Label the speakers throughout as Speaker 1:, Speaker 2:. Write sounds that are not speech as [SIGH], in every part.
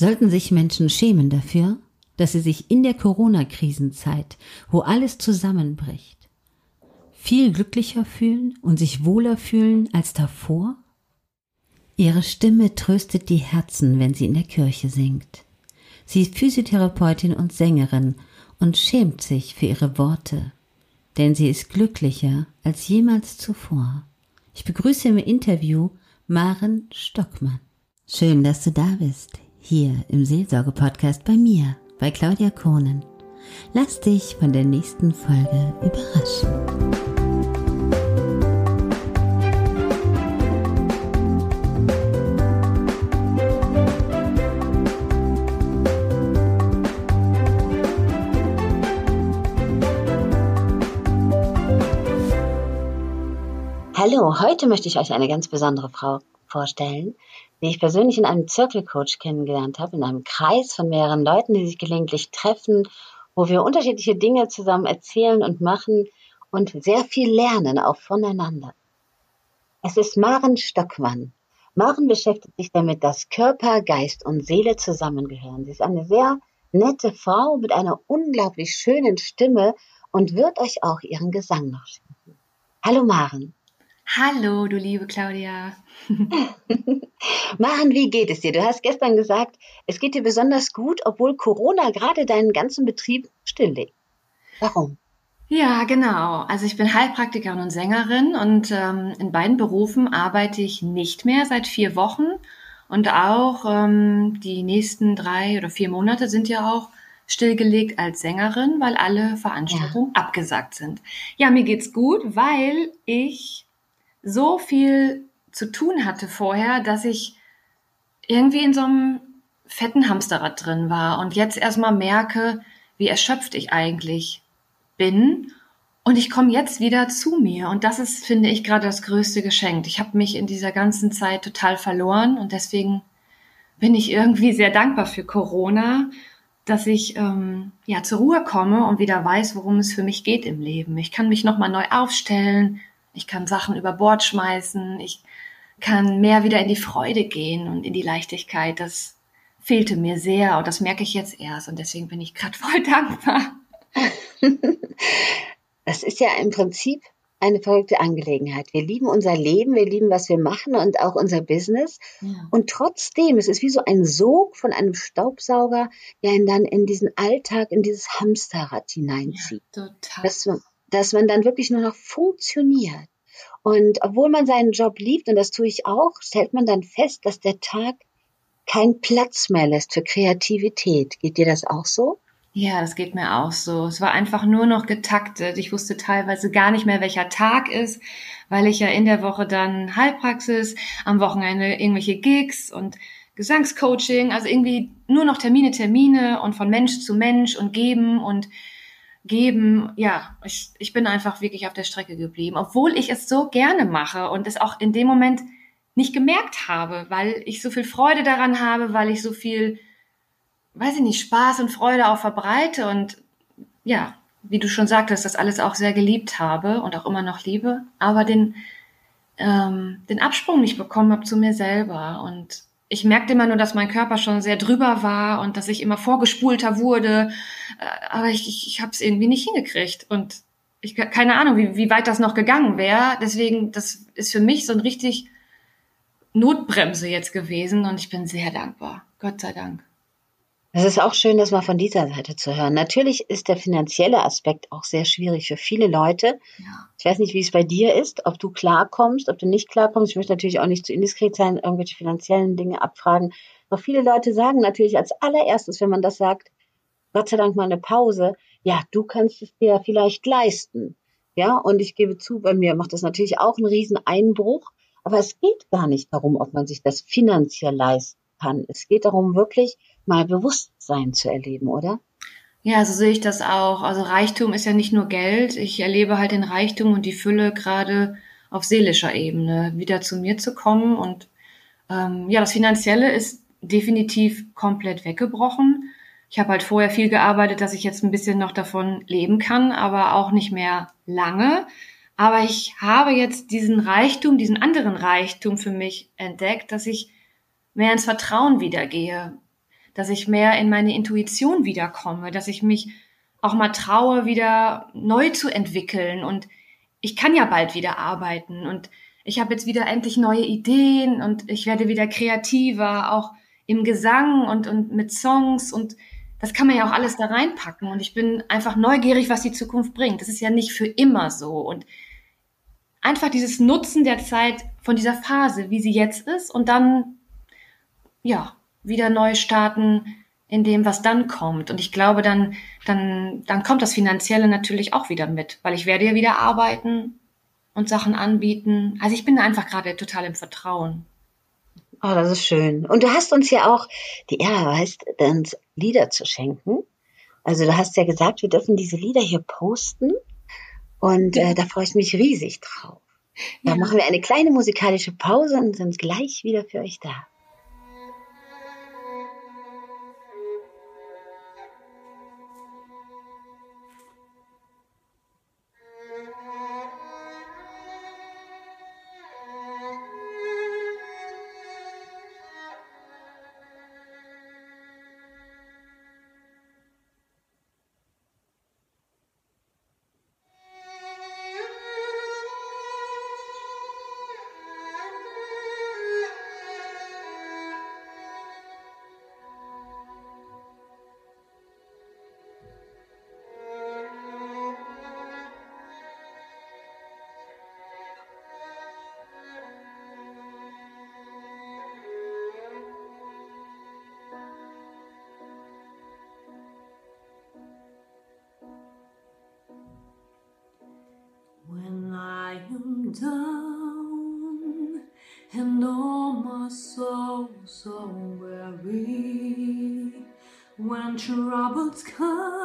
Speaker 1: Sollten sich Menschen schämen dafür, dass sie sich in der Corona-Krisenzeit, wo alles zusammenbricht, viel glücklicher fühlen und sich wohler fühlen als davor? Ihre Stimme tröstet die Herzen, wenn sie in der Kirche singt. Sie ist Physiotherapeutin und Sängerin und schämt sich für ihre Worte, denn sie ist glücklicher als jemals zuvor. Ich begrüße im Interview Maren Stockmann. Schön, dass du da bist, hier im Seelsorge-Podcast bei mir, bei Claudia Kohnen. Lass dich von der nächsten Folge überraschen.
Speaker 2: Hallo, heute möchte ich euch eine ganz besondere Frau vorstellen, die ich persönlich in einem Circle Coach kennengelernt habe, in einem Kreis von mehreren Leuten, die sich gelegentlich treffen, wo wir unterschiedliche Dinge zusammen erzählen und machen und sehr viel lernen, auch voneinander. Es ist Maren Stockmann. Maren beschäftigt sich damit, dass Körper, Geist und Seele zusammengehören. Sie ist eine sehr nette Frau mit einer unglaublich schönen Stimme und wird euch auch ihren Gesang noch schenken. Hallo Maren.
Speaker 3: Hallo, du liebe Claudia. [LAUGHS]
Speaker 2: Maren, wie geht es dir? Du hast gestern gesagt, es geht dir besonders gut, obwohl Corona gerade deinen ganzen Betrieb stilllegt. Warum?
Speaker 3: Ja, genau. Also ich bin Heilpraktikerin und Sängerin und ähm, in beiden Berufen arbeite ich nicht mehr seit vier Wochen und auch ähm, die nächsten drei oder vier Monate sind ja auch stillgelegt als Sängerin, weil alle Veranstaltungen ja. abgesagt sind. Ja, mir geht's gut, weil ich so viel zu tun hatte vorher, dass ich irgendwie in so einem fetten Hamsterrad drin war und jetzt erstmal merke, wie erschöpft ich eigentlich bin. Und ich komme jetzt wieder zu mir. Und das ist, finde ich, gerade das größte Geschenk. Ich habe mich in dieser ganzen Zeit total verloren und deswegen bin ich irgendwie sehr dankbar für Corona, dass ich ähm, ja zur Ruhe komme und wieder weiß, worum es für mich geht im Leben. Ich kann mich nochmal neu aufstellen, ich kann Sachen über Bord schmeißen. Ich kann mehr wieder in die Freude gehen und in die Leichtigkeit. Das fehlte mir sehr und das merke ich jetzt erst und deswegen bin ich gerade [LAUGHS] voll dankbar. [LAUGHS]
Speaker 2: Das ist ja im Prinzip eine verrückte Angelegenheit. Wir lieben unser Leben, wir lieben, was wir machen und auch unser Business. Ja. Und trotzdem, es ist wie so ein Sog von einem Staubsauger, der ihn dann in diesen Alltag, in dieses Hamsterrad hineinzieht. Ja, total. Dass, dass man dann wirklich nur noch funktioniert. Und obwohl man seinen Job liebt, und das tue ich auch, stellt man dann fest, dass der Tag keinen Platz mehr lässt für Kreativität. Geht dir das auch so?
Speaker 3: Ja, das geht mir auch so. Es war einfach nur noch getaktet. Ich wusste teilweise gar nicht mehr, welcher Tag ist, weil ich ja in der Woche dann Heilpraxis, am Wochenende irgendwelche Gigs und Gesangscoaching, also irgendwie nur noch Termine, Termine und von Mensch zu Mensch und geben und geben. Ja, ich, ich bin einfach wirklich auf der Strecke geblieben, obwohl ich es so gerne mache und es auch in dem Moment nicht gemerkt habe, weil ich so viel Freude daran habe, weil ich so viel, weiß ich nicht, Spaß und Freude auch verbreite und ja, wie du schon sagtest, das alles auch sehr geliebt habe und auch immer noch liebe, aber den, ähm, den Absprung nicht bekommen habe zu mir selber und ich merkte immer nur, dass mein Körper schon sehr drüber war und dass ich immer vorgespulter wurde. Äh, aber ich, ich, ich habe es irgendwie nicht hingekriegt. Und ich keine Ahnung, wie, wie weit das noch gegangen wäre. Deswegen, das ist für mich so ein richtig Notbremse jetzt gewesen und ich bin sehr dankbar. Gott sei Dank.
Speaker 2: Es ist auch schön, das mal von dieser Seite zu hören. Natürlich ist der finanzielle Aspekt auch sehr schwierig für viele Leute. Ja. Ich weiß nicht, wie es bei dir ist, ob du klarkommst, ob du nicht klarkommst. Ich möchte natürlich auch nicht zu indiskret sein, irgendwelche finanziellen Dinge abfragen. Doch viele Leute sagen natürlich als allererstes, wenn man das sagt, Gott sei Dank mal eine Pause. Ja, du kannst es dir vielleicht leisten. Ja, und ich gebe zu, bei mir macht das natürlich auch einen riesen Einbruch. Aber es geht gar nicht darum, ob man sich das finanziell leisten kann. Es geht darum, wirklich mal Bewusstsein zu erleben, oder?
Speaker 3: Ja, so sehe ich das auch. Also Reichtum ist ja nicht nur Geld. Ich erlebe halt den Reichtum und die Fülle gerade auf seelischer Ebene, wieder zu mir zu kommen. Und ähm, ja, das Finanzielle ist definitiv komplett weggebrochen. Ich habe halt vorher viel gearbeitet, dass ich jetzt ein bisschen noch davon leben kann, aber auch nicht mehr lange. Aber ich habe jetzt diesen Reichtum, diesen anderen Reichtum für mich entdeckt, dass ich mehr ins Vertrauen wieder gehe dass ich mehr in meine Intuition wiederkomme, dass ich mich auch mal traue, wieder neu zu entwickeln. Und ich kann ja bald wieder arbeiten und ich habe jetzt wieder endlich neue Ideen und ich werde wieder kreativer, auch im Gesang und, und mit Songs und das kann man ja auch alles da reinpacken. Und ich bin einfach neugierig, was die Zukunft bringt. Das ist ja nicht für immer so. Und einfach dieses Nutzen der Zeit von dieser Phase, wie sie jetzt ist, und dann, ja, wieder neu starten in dem, was dann kommt. Und ich glaube, dann, dann, dann kommt das Finanzielle natürlich auch wieder mit, weil ich werde ja wieder arbeiten und Sachen anbieten. Also ich bin einfach gerade total im Vertrauen.
Speaker 4: Oh, das ist schön. Und du hast uns ja auch die Ehre erweist, uns Lieder zu schenken. Also du hast ja gesagt, wir dürfen diese Lieder hier posten. Und äh, da freue ich mich riesig drauf. Da ja. machen wir eine kleine musikalische Pause und sind gleich wieder für euch da. And all my soul so weary when troubles come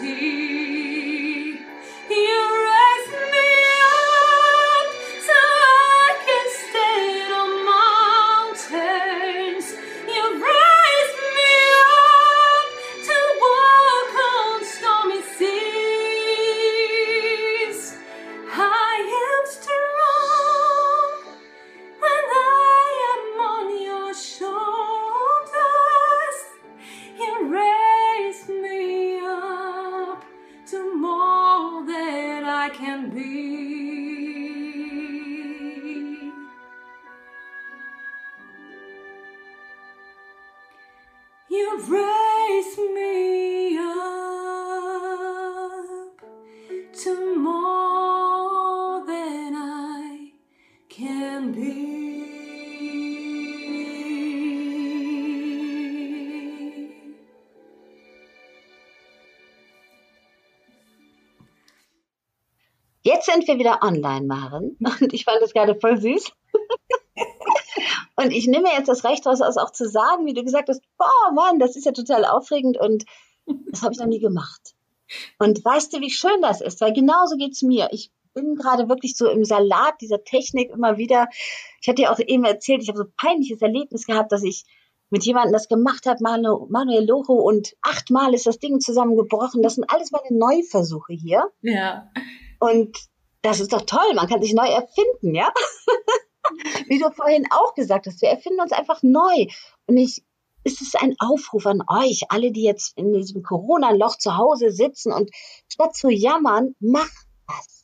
Speaker 4: see can be.
Speaker 2: Jetzt sind wir wieder online, Maren. Und ich fand das gerade voll süß. Und ich nehme jetzt das Recht raus, auch zu sagen, wie du gesagt hast, boah, Mann, das ist ja total aufregend und das habe ich noch nie gemacht. Und weißt du, wie schön das ist? Weil genauso geht's mir. Ich bin gerade wirklich so im Salat dieser Technik immer wieder. Ich hatte ja auch eben erzählt, ich habe so ein peinliches Erlebnis gehabt, dass ich mit jemandem das gemacht habe, Manu, Manuel Loho, und achtmal ist das Ding zusammengebrochen. Das sind alles meine Neuversuche hier.
Speaker 3: Ja.
Speaker 2: Und das ist doch toll, man kann sich neu erfinden, ja? [LAUGHS] Wie du vorhin auch gesagt hast, wir erfinden uns einfach neu. Und ich, es ist ein Aufruf an euch, alle, die jetzt in diesem Corona-Loch zu Hause sitzen und statt zu jammern, mach was.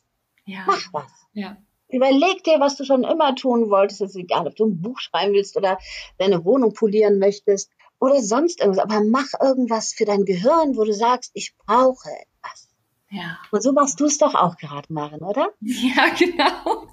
Speaker 3: Ja.
Speaker 2: Mach was.
Speaker 3: Ja.
Speaker 2: Überleg dir, was du schon immer tun wolltest. Es ist egal, ob du ein Buch schreiben willst oder deine Wohnung polieren möchtest oder sonst irgendwas. Aber mach irgendwas für dein Gehirn, wo du sagst, ich brauche etwas.
Speaker 3: Ja.
Speaker 2: Und so machst du es doch auch gerade, Maren, oder? [LAUGHS]
Speaker 3: Ja, genau.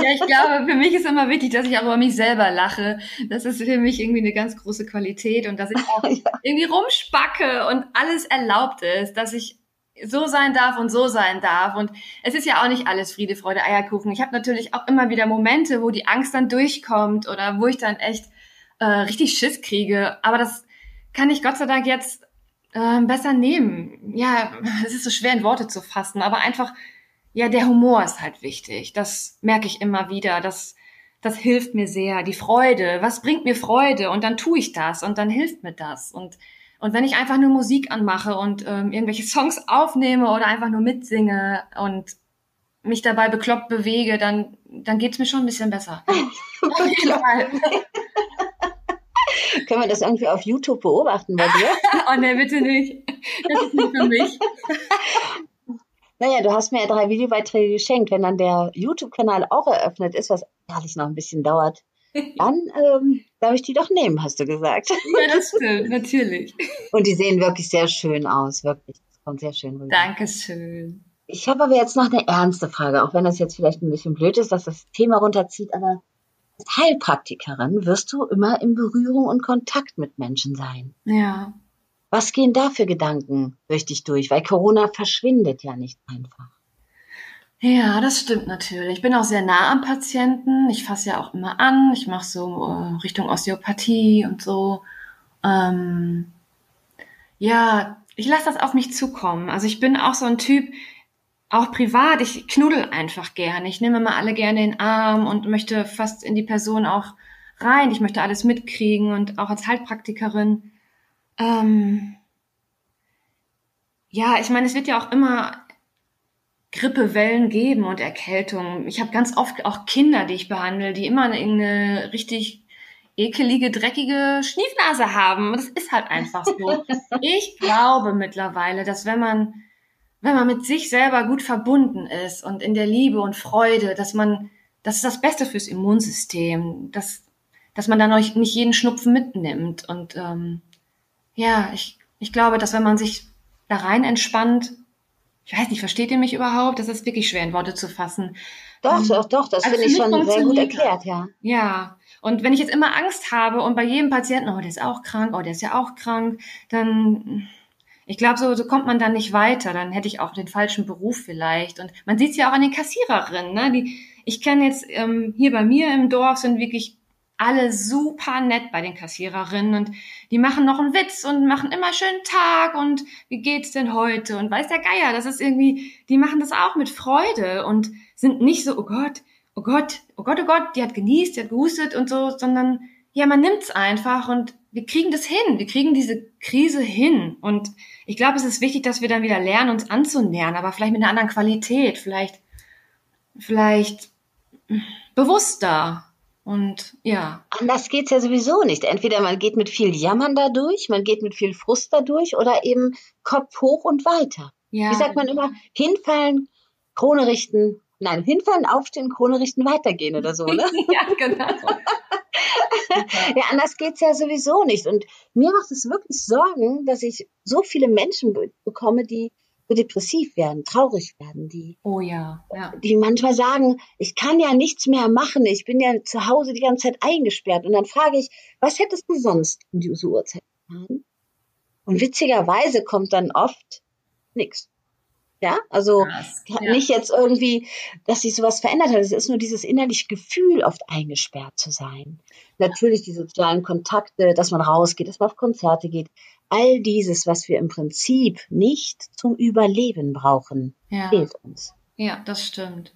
Speaker 3: Ja, ich glaube, für mich ist immer wichtig, dass ich auch über mich selber lache. Das ist für mich irgendwie eine ganz große Qualität und dass ich auch [LAUGHS]
Speaker 2: Ja.
Speaker 3: irgendwie rumspacke und alles erlaubt ist, dass ich so sein darf und so sein darf. Und es ist ja auch nicht alles Friede, Freude, Eierkuchen. Ich habe natürlich auch immer wieder Momente, wo die Angst dann durchkommt oder wo ich dann echt äh, richtig Schiss kriege. Aber das kann ich Gott sei Dank jetzt äh, besser nehmen. Ja, [LAUGHS] es ist so schwer in Worte zu fassen, aber einfach, ja, der Humor ist halt wichtig. Das merke ich immer wieder. Das, das hilft mir sehr. Die Freude. Was bringt mir Freude? Und dann tue ich das und dann hilft mir das. Und, und wenn ich einfach nur Musik anmache und ähm, irgendwelche [LAUGHS] Songs aufnehme oder einfach nur mitsinge und mich dabei bekloppt bewege, dann, dann geht's mir schon ein bisschen besser. Auf jeden Fall.
Speaker 2: Können wir das irgendwie auf YouTube beobachten bei dir? [LAUGHS]
Speaker 3: Oh ne, bitte nicht. Das ist nicht für mich. [LAUGHS]
Speaker 2: Naja, du hast mir ja drei Videobeiträge geschenkt. Wenn dann der YouTube-Kanal auch eröffnet ist, was ehrlich noch ein bisschen dauert, dann [LAUGHS] ähm, darf ich die doch nehmen, hast du gesagt.
Speaker 3: Ja, das stimmt, natürlich.
Speaker 2: Und die sehen wirklich sehr schön aus, wirklich. Das kommt sehr schön rüber.
Speaker 3: Dankeschön.
Speaker 2: Ich habe aber jetzt noch eine ernste Frage, auch wenn das jetzt vielleicht ein bisschen blöd ist, dass das Thema runterzieht, aber als Heilpraktikerin wirst du immer in Berührung und Kontakt mit Menschen sein.
Speaker 3: Ja.
Speaker 2: Was gehen da für Gedanken durch dich durch? Weil Corona verschwindet ja nicht einfach.
Speaker 3: Ja, das stimmt natürlich. Ich bin auch sehr nah am Patienten. Ich fasse ja auch immer an. Ich mache so äh, Richtung Osteopathie und so. Ähm, ja, ich lasse das auf mich zukommen. Also ich bin auch so ein Typ, auch privat, ich knuddel einfach gerne. Ich nehme mal alle gerne in den Arm und möchte fast in die Person auch rein. Ich möchte alles mitkriegen und auch als Heilpraktikerin. Ähm, ja, ich meine, es wird ja auch immer Grippewellen geben und Erkältungen. Ich habe ganz oft auch Kinder, die ich behandle, die immer eine richtig ekelige, dreckige Schniefnase haben. Das ist halt einfach so. [LAUGHS] Ich glaube mittlerweile, dass wenn man, wenn man mit sich selber gut verbunden ist und in der Liebe und Freude, dass man, das ist das Beste fürs Immunsystem, dass, dass man dann euch nicht jeden Schnupfen mitnimmt. Und ähm, ja, ich, ich glaube, dass wenn man sich da rein entspannt, ich weiß nicht, versteht ihr mich überhaupt? Das ist wirklich schwer in Worte zu fassen.
Speaker 2: Doch,
Speaker 3: Ähm,
Speaker 2: doch, doch, das
Speaker 3: also
Speaker 2: finde ich schon sehr gut erklärt, ja.
Speaker 3: Ja, und wenn ich jetzt immer Angst habe und bei jedem Patienten, oh, der ist auch krank, oh, der ist ja auch krank, dann, ich glaube, so, so kommt man dann nicht weiter. Dann hätte ich auch den falschen Beruf vielleicht. Und man sieht es ja auch an den Kassiererinnen. Ne? Die, ich kenne jetzt ähm, hier bei mir im Dorf sind wirklich alle super nett bei den Kassiererinnen und die machen noch einen Witz und machen immer schönen Tag und wie geht's denn heute und weiß der Geier, das ist irgendwie, die machen das auch mit Freude und sind nicht so, oh Gott, oh Gott, oh Gott, oh Gott, die hat genießt, die hat gehustet und so, sondern ja, man nimmt's einfach und wir kriegen das hin, wir kriegen diese Krise hin und ich glaube, es ist wichtig, dass wir dann wieder lernen, uns anzunähern, aber vielleicht mit einer anderen Qualität, vielleicht, vielleicht bewusster und ja.
Speaker 2: Anders geht's ja sowieso nicht. Entweder man geht mit viel Jammern da durch, man geht mit viel Frust da durch oder eben Kopf hoch und weiter.
Speaker 3: ja
Speaker 2: Wie sagt man immer? Hinfallen, Krone richten, nein, hinfallen, aufstehen, Krone richten, weitergehen oder so, ne? [LAUGHS]
Speaker 4: ja, genau. [LAUGHS]
Speaker 2: ja, anders geht's ja sowieso nicht. Und mir macht es wirklich Sorgen, dass ich so viele Menschen be bekomme, die depressiv werden, traurig werden, die,
Speaker 4: oh ja, ja,
Speaker 2: die manchmal sagen, ich kann ja nichts mehr machen, ich bin ja zu Hause die ganze Zeit eingesperrt. Und dann frage ich, was hättest du sonst um diese Uhrzeit getan? Und witzigerweise kommt dann oft nichts. Ja, also ja. nicht jetzt irgendwie, dass sich sowas verändert hat. Es ist nur dieses innerliche Gefühl, oft eingesperrt zu sein. Natürlich die sozialen Kontakte, dass man rausgeht, dass man auf Konzerte geht. All dieses, was wir im Prinzip nicht zum Überleben brauchen, ja. fehlt uns.
Speaker 4: Ja, das stimmt.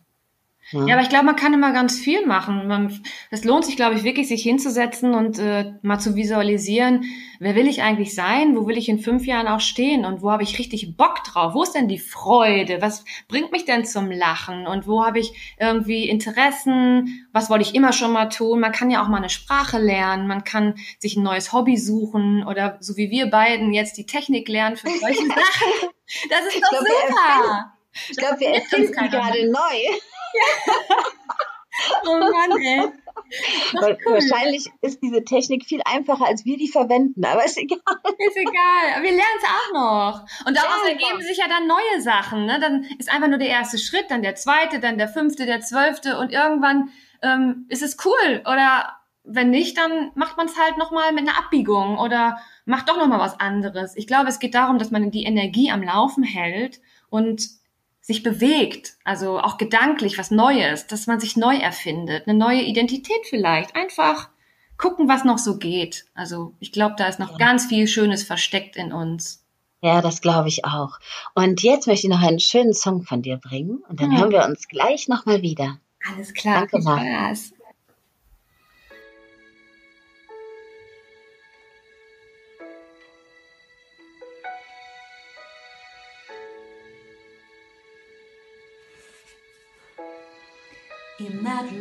Speaker 4: Ja. ja, aber ich glaube, man kann immer ganz viel machen. Es lohnt sich, glaube ich, wirklich, sich hinzusetzen und äh, mal zu visualisieren, wer will ich eigentlich sein, wo will ich in fünf Jahren auch stehen und wo habe ich richtig Bock drauf? Wo ist denn die Freude? Was bringt mich denn zum Lachen? Und wo habe ich irgendwie Interessen? Was wollte ich immer schon mal tun? Man kann ja auch mal eine Sprache lernen, man kann sich ein neues Hobby suchen oder so wie wir beiden jetzt die Technik lernen für solche [LAUGHS] Sachen. Das ist doch
Speaker 2: glaub,
Speaker 4: super.
Speaker 2: Ich glaube, wir erfinden gerade neu.
Speaker 4: Oh Mann, ey.
Speaker 2: Cool. Wahrscheinlich ist diese Technik viel einfacher, als wir die verwenden, aber ist egal.
Speaker 4: Ist egal, wir lernen es auch noch. Und daraus ja, ergeben sich ja dann neue Sachen. Ne? Dann ist einfach nur der erste Schritt, dann der zweite, dann der fünfte, der zwölfte und irgendwann ähm, ist es cool. Oder wenn nicht, dann macht man es halt nochmal mit einer Abbiegung oder macht doch nochmal was anderes. Ich glaube, es geht darum, dass man die Energie am Laufen hält und sich bewegt, also auch gedanklich was Neues, dass man sich neu erfindet, eine neue Identität vielleicht, einfach gucken, was noch so geht. Also ich glaube, da ist noch ja. ganz viel Schönes versteckt in uns.
Speaker 2: Ja, das glaube ich auch. Und jetzt möchte ich noch einen schönen Song von dir bringen und dann ja. hören wir uns gleich nochmal wieder.
Speaker 4: Alles klar. Danke, Spaß.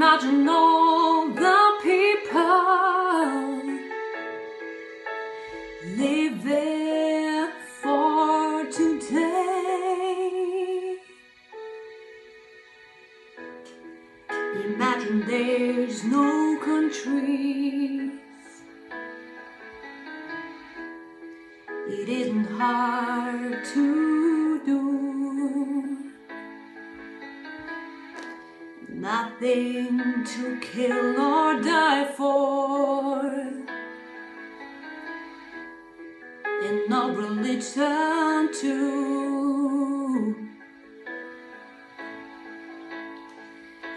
Speaker 4: Imagine all the people living for today. Imagine there's no countries. It isn't hard to Nothing to kill or die for. And no religion to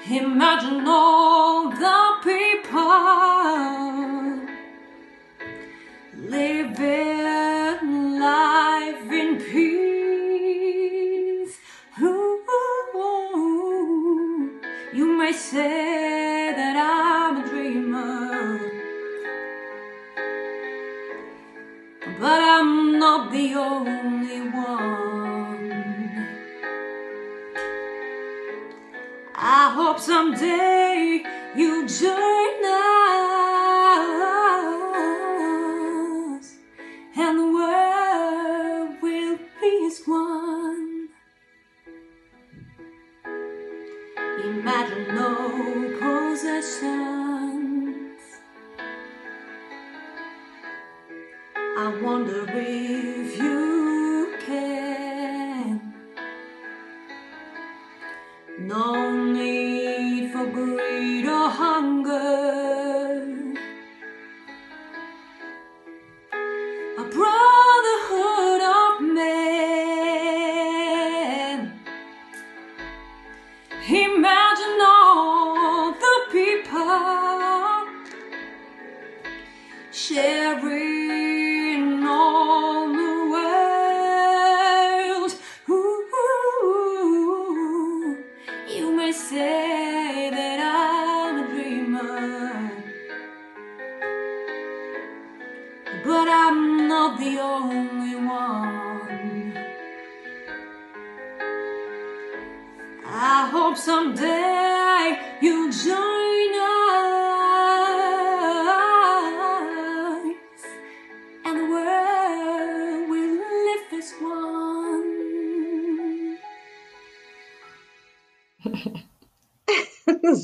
Speaker 4: imagine all I hope someday you join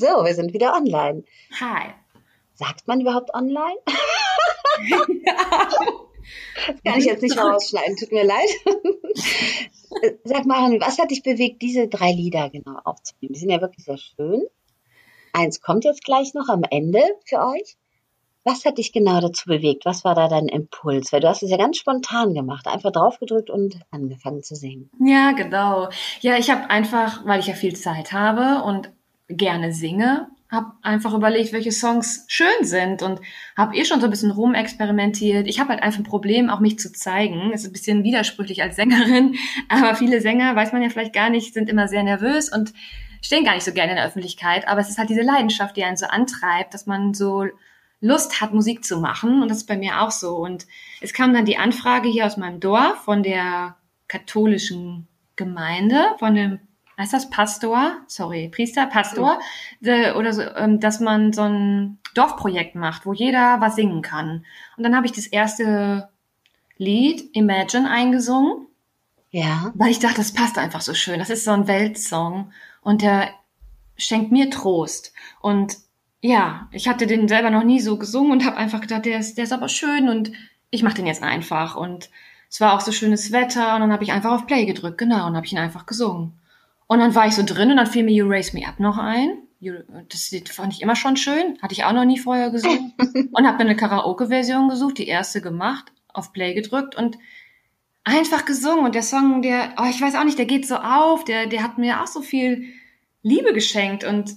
Speaker 2: so, wir sind wieder online.
Speaker 3: Hi.
Speaker 2: Sagt man überhaupt online? ja. [LAUGHS] Das kann ich jetzt nicht rausschneiden, tut mir leid. [LAUGHS] Sag mal, was hat dich bewegt, diese drei Lieder genau aufzunehmen? Die sind ja wirklich sehr schön. Eins kommt jetzt gleich noch am Ende für euch. Was hat dich genau dazu bewegt? Was war da dein Impuls? Weil du hast es ja ganz spontan gemacht, einfach draufgedrückt und angefangen zu singen.
Speaker 3: Ja, genau. Ja, ich habe einfach, weil ich ja viel Zeit habe und gerne singe, habe einfach überlegt, welche Songs schön sind und habe eh schon so ein bisschen rumexperimentiert. Ich habe halt einfach ein Problem, auch mich zu zeigen. Ist ein bisschen widersprüchlich als Sängerin, [LAUGHS] aber viele Sänger, weiß man ja vielleicht gar nicht, sind immer sehr nervös und stehen gar nicht so gerne in der Öffentlichkeit. Aber es ist halt diese Leidenschaft, die einen so antreibt, dass man so Lust hat, Musik zu machen. Und das ist bei mir auch so. Und es kam dann die Anfrage hier aus meinem Dorf von der katholischen Gemeinde, von dem heißt das Pastor, sorry, Priester, Pastor, ja. oder so, ähm, dass man so ein Dorfprojekt macht, wo jeder was singen kann. Und dann habe ich das erste Lied Imagine eingesungen.
Speaker 2: Ja.
Speaker 3: Weil ich dachte, das passt einfach so schön. Das ist so ein Weltsong und der schenkt mir Trost. Und ja, ich hatte den selber noch nie so gesungen und habe einfach gedacht, der ist, der ist aber schön und ich mache den jetzt einfach. Und es war auch so schönes Wetter und dann habe ich einfach auf Play gedrückt, genau, und habe ich ihn einfach gesungen. Und dann war ich so drin und dann fiel mir You Raise Me Up noch ein. Das fand ich immer schon schön. Hatte ich auch noch nie vorher gesungen. [LAUGHS] und habe mir eine Karaoke-Version gesucht, die erste gemacht, auf Play gedrückt und einfach gesungen. Und der Song, der, oh, ich weiß auch nicht, der geht so auf, der, der hat mir auch so viel Liebe geschenkt und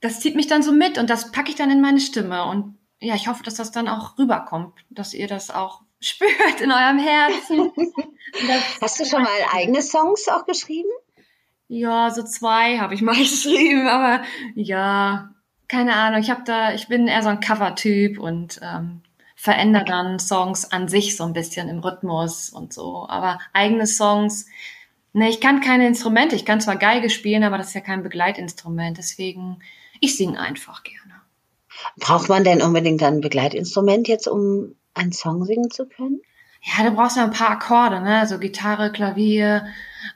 Speaker 3: das zieht mich dann so mit und das packe ich dann in meine Stimme. Und ja, ich hoffe, dass das dann auch rüberkommt, dass ihr das auch [LAUGHS] spürt in eurem Herzen. [LAUGHS]
Speaker 2: Hast du schon mal eigene Songs auch geschrieben?
Speaker 3: Ja, so zwei habe ich [LAUGHS] mal geschrieben, aber ja, keine Ahnung. Ich habe da, ich bin eher so ein Cover-Typ und ähm, verändere dann Songs an sich so ein bisschen im Rhythmus und so. Aber eigene Songs, ne, ich kann keine Instrumente. Ich kann zwar Geige spielen, aber das ist ja kein Begleitinstrument. Deswegen, ich singe einfach gerne.
Speaker 2: Braucht man denn unbedingt ein Begleitinstrument jetzt, um einen Song singen zu können?
Speaker 3: Ja, du brauchst ja ein paar Akkorde, ne? So Gitarre, Klavier,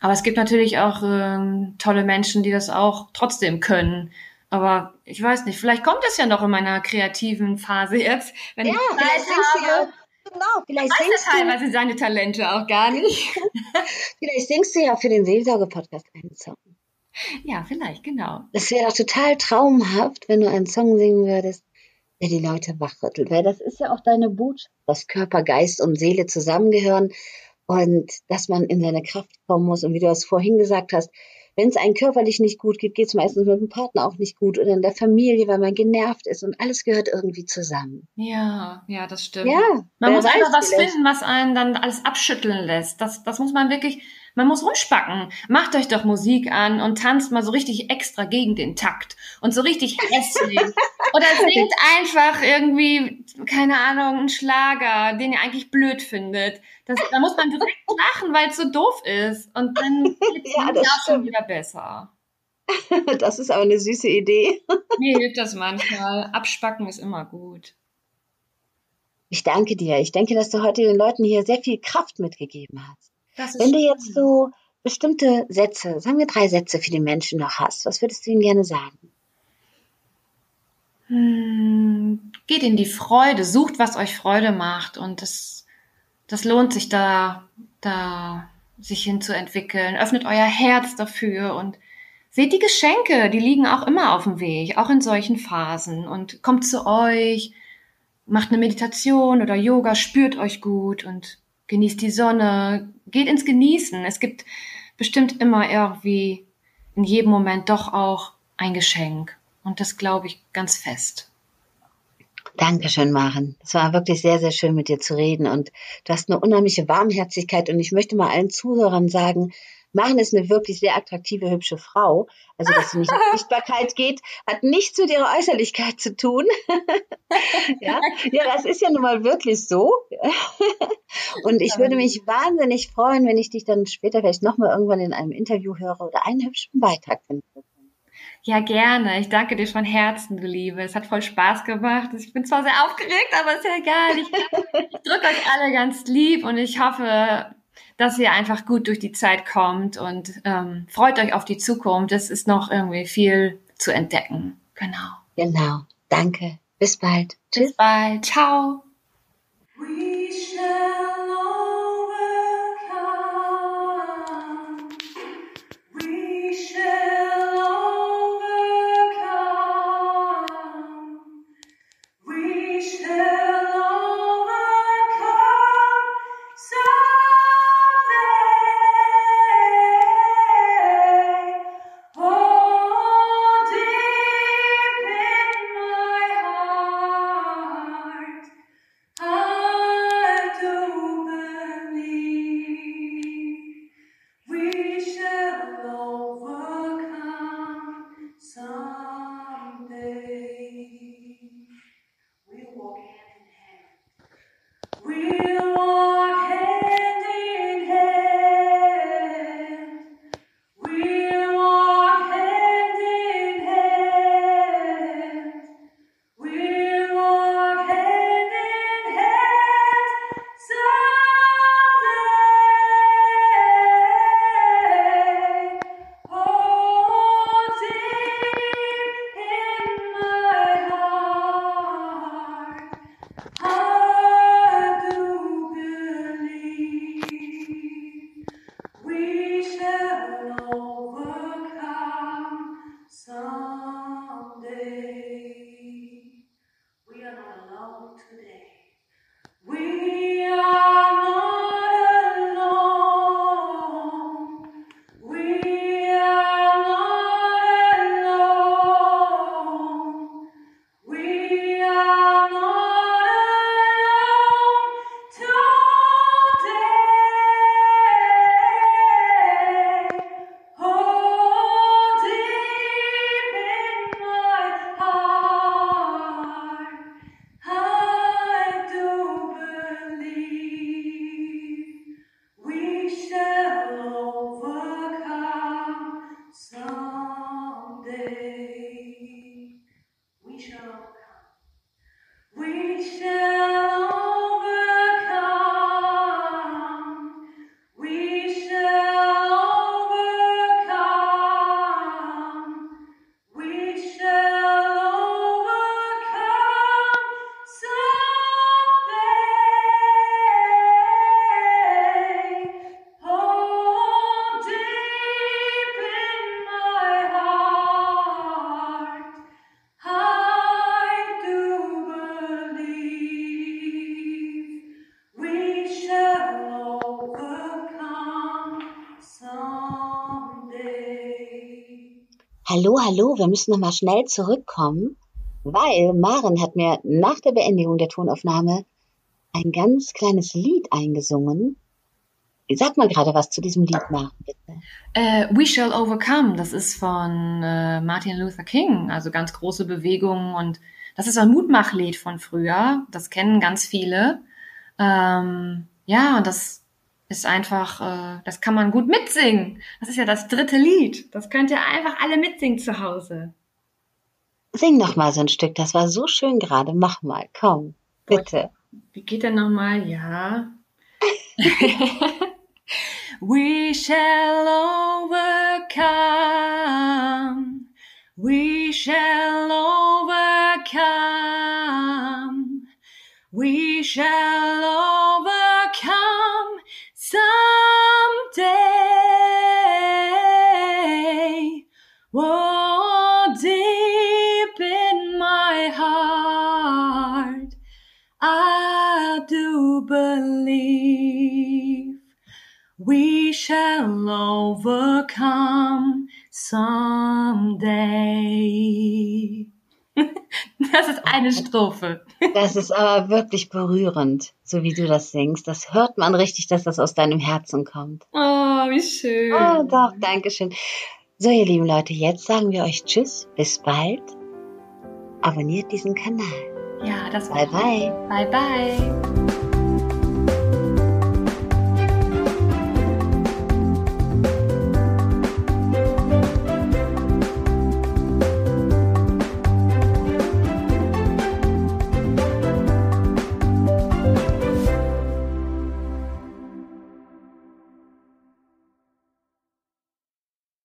Speaker 3: aber es gibt natürlich auch ähm, tolle Menschen, die das auch trotzdem können. Aber ich weiß nicht, vielleicht kommt es ja noch in meiner kreativen Phase jetzt, wenn ja, ich Zeit habe. Ja, genau, vielleicht weiß singst du teilweise seine Talente auch gar nicht. [LAUGHS]
Speaker 2: vielleicht singst du ja für den Seelsorge-Podcast einen Song.
Speaker 3: Ja, vielleicht, genau.
Speaker 2: Das wäre doch total traumhaft, wenn du einen Song singen würdest, der die Leute wachrüttelt. Weil das ist ja auch deine Botschaft, dass Körper, Geist und Seele zusammengehören und dass man in seine Kraft kommen muss. Und wie du das vorhin gesagt hast, wenn es einem körperlich nicht gut geht, geht es meistens mit dem Partner auch nicht gut oder in der Familie, weil man genervt ist und alles gehört irgendwie zusammen.
Speaker 3: Ja, ja, das stimmt. Ja, man muss einfach was finden, was einen dann alles abschütteln lässt. Das, das muss man wirklich, man muss rumspacken. Macht euch doch Musik an und tanzt mal so richtig extra gegen den Takt und so richtig [LAUGHS] hässlich. Oder [LAUGHS] singt einfach irgendwie, keine Ahnung, einen Schlager, den ihr eigentlich blöd findet. Das, da muss man direkt [LAUGHS] lachen, weil es so doof ist. Und dann geht es ja, auch schon wieder besser. [LAUGHS]
Speaker 2: Das ist aber eine süße Idee.
Speaker 3: Mir hilft das manchmal. Abspacken ist immer gut.
Speaker 2: Ich danke dir. Ich denke, dass du heute den Leuten hier sehr viel Kraft mitgegeben hast. Wenn du jetzt so bestimmte Sätze, sagen wir drei Sätze für die Menschen noch hast, was würdest du ihnen gerne sagen?
Speaker 3: Hm, geht in die Freude, sucht, was euch Freude macht und das, das lohnt sich da, da sich hinzuentwickeln. Öffnet euer Herz dafür und seht die Geschenke, die liegen auch immer auf dem Weg, auch in solchen Phasen und kommt zu euch, macht eine Meditation oder Yoga, spürt euch gut und genießt die Sonne, geht ins Genießen. Es gibt bestimmt immer irgendwie in jedem Moment doch auch ein Geschenk. Und das glaube ich ganz fest.
Speaker 2: Dankeschön, Maren. Es war wirklich sehr, sehr schön, mit dir zu reden. Und du hast eine unheimliche Warmherzigkeit. Und ich möchte mal allen Zuhörern sagen, Maren ist eine wirklich sehr attraktive, hübsche Frau. Also, dass sie nicht in [LAUGHS] Sichtbarkeit geht, hat nichts mit ihrer Äußerlichkeit zu tun. [LAUGHS] ja? ja, das ist ja nun mal wirklich so. [LAUGHS] Und ich würde mich wahnsinnig freuen, wenn ich dich dann später vielleicht nochmal irgendwann in einem Interview höre oder einen hübschen Beitrag finde.
Speaker 4: Ja, gerne. Ich danke dir von Herzen, du Liebe. Es hat voll Spaß gemacht. Ich bin zwar sehr aufgeregt, aber ist ja egal. Ich, ich drücke euch alle ganz lieb und ich hoffe, dass ihr einfach gut durch die Zeit kommt und ähm, freut euch auf die Zukunft. Es ist noch irgendwie viel zu entdecken. Genau.
Speaker 2: Genau. Danke. Bis bald.
Speaker 4: Tschüss. Bis bald. Ciao.
Speaker 2: Hallo, hallo, wir müssen nochmal schnell zurückkommen, weil Maren hat mir nach der Beendigung der Tonaufnahme ein ganz kleines Lied eingesungen. Sag mal gerade was zu diesem Lied, Maren, bitte.
Speaker 4: Äh, We Shall Overcome, das ist von äh, Martin Luther King, also ganz große Bewegung und das ist ein Mutmachlied von früher, das kennen ganz viele. Ähm, ja, und das ist einfach, äh, das kann man gut mitsingen. Das ist ja das dritte Lied. Das könnt ihr einfach alle mitsingen zu Hause.
Speaker 2: Sing noch mal so ein Stück. Das war so schön gerade. Mach mal, komm, bitte.
Speaker 4: Wie geht denn noch mal? Ja. [LAUGHS] We shall overcome. We shall overcome. We shall overcome someday. Oh, deep in my heart, I do believe we shall overcome someday. [LAUGHS] Das ist eine Strophe.
Speaker 2: Das ist aber wirklich berührend, so wie du das singst. Das hört man richtig, dass das aus deinem Herzen kommt.
Speaker 4: Oh,
Speaker 3: wie schön.
Speaker 2: Oh, doch, danke schön. So, ihr lieben Leute, jetzt sagen wir euch Tschüss, bis bald. Abonniert diesen Kanal.
Speaker 3: Ja, das
Speaker 2: Bye, bye.
Speaker 3: Bye, bye.